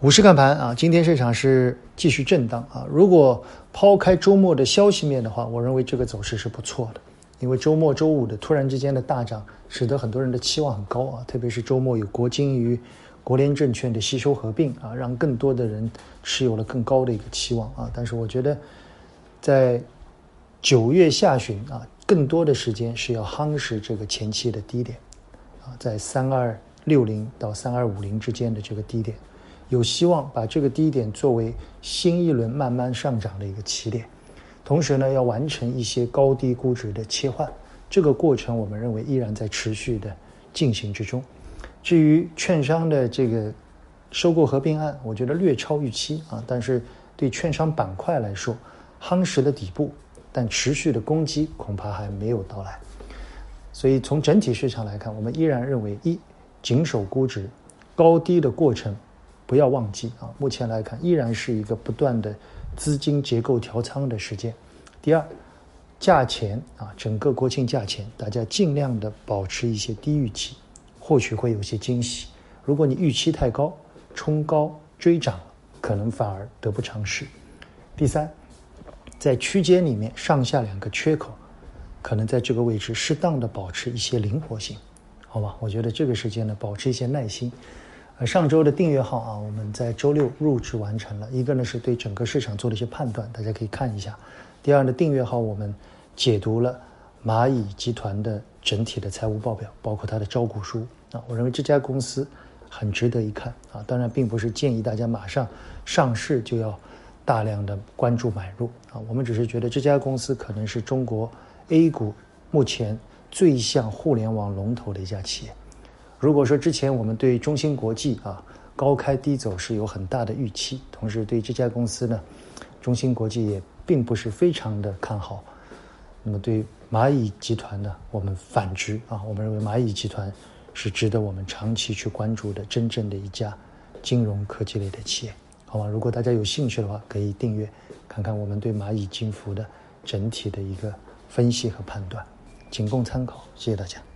股市看盘啊，今天市场是继续震荡啊。如果抛开周末的消息面的话，我认为这个走势是不错的。因为周末周五的突然之间的大涨，使得很多人的期望很高啊。特别是周末有国金与国联证券的吸收合并啊，让更多的人持有了更高的一个期望啊。但是我觉得，在九月下旬啊，更多的时间是要夯实这个前期的低点啊，在三二六零到三二五零之间的这个低点。有希望把这个低点作为新一轮慢慢上涨的一个起点，同时呢，要完成一些高低估值的切换，这个过程我们认为依然在持续的进行之中。至于券商的这个收购合并案，我觉得略超预期啊，但是对券商板块来说，夯实了底部，但持续的攻击恐怕还没有到来。所以从整体市场来看，我们依然认为一谨守估值，高低的过程。不要忘记啊，目前来看依然是一个不断的资金结构调仓的时间。第二，价钱啊，整个国庆价钱，大家尽量的保持一些低预期，或许会有些惊喜。如果你预期太高，冲高追涨，可能反而得不偿失。第三，在区间里面上下两个缺口，可能在这个位置适当的保持一些灵活性，好吧？我觉得这个时间呢，保持一些耐心。呃，上周的订阅号啊，我们在周六入职完成了。一个呢是对整个市场做了一些判断，大家可以看一下。第二呢，订阅号我们解读了蚂蚁集团的整体的财务报表，包括它的招股书啊。我认为这家公司很值得一看啊。当然，并不是建议大家马上上市就要大量的关注买入啊。我们只是觉得这家公司可能是中国 A 股目前最像互联网龙头的一家企业。如果说之前我们对中芯国际啊高开低走是有很大的预期，同时对这家公司呢，中芯国际也并不是非常的看好。那么对蚂蚁集团呢，我们反之啊，我们认为蚂蚁集团是值得我们长期去关注的真正的一家金融科技类的企业，好吧？如果大家有兴趣的话，可以订阅看看我们对蚂蚁金服的整体的一个分析和判断，仅供参考。谢谢大家。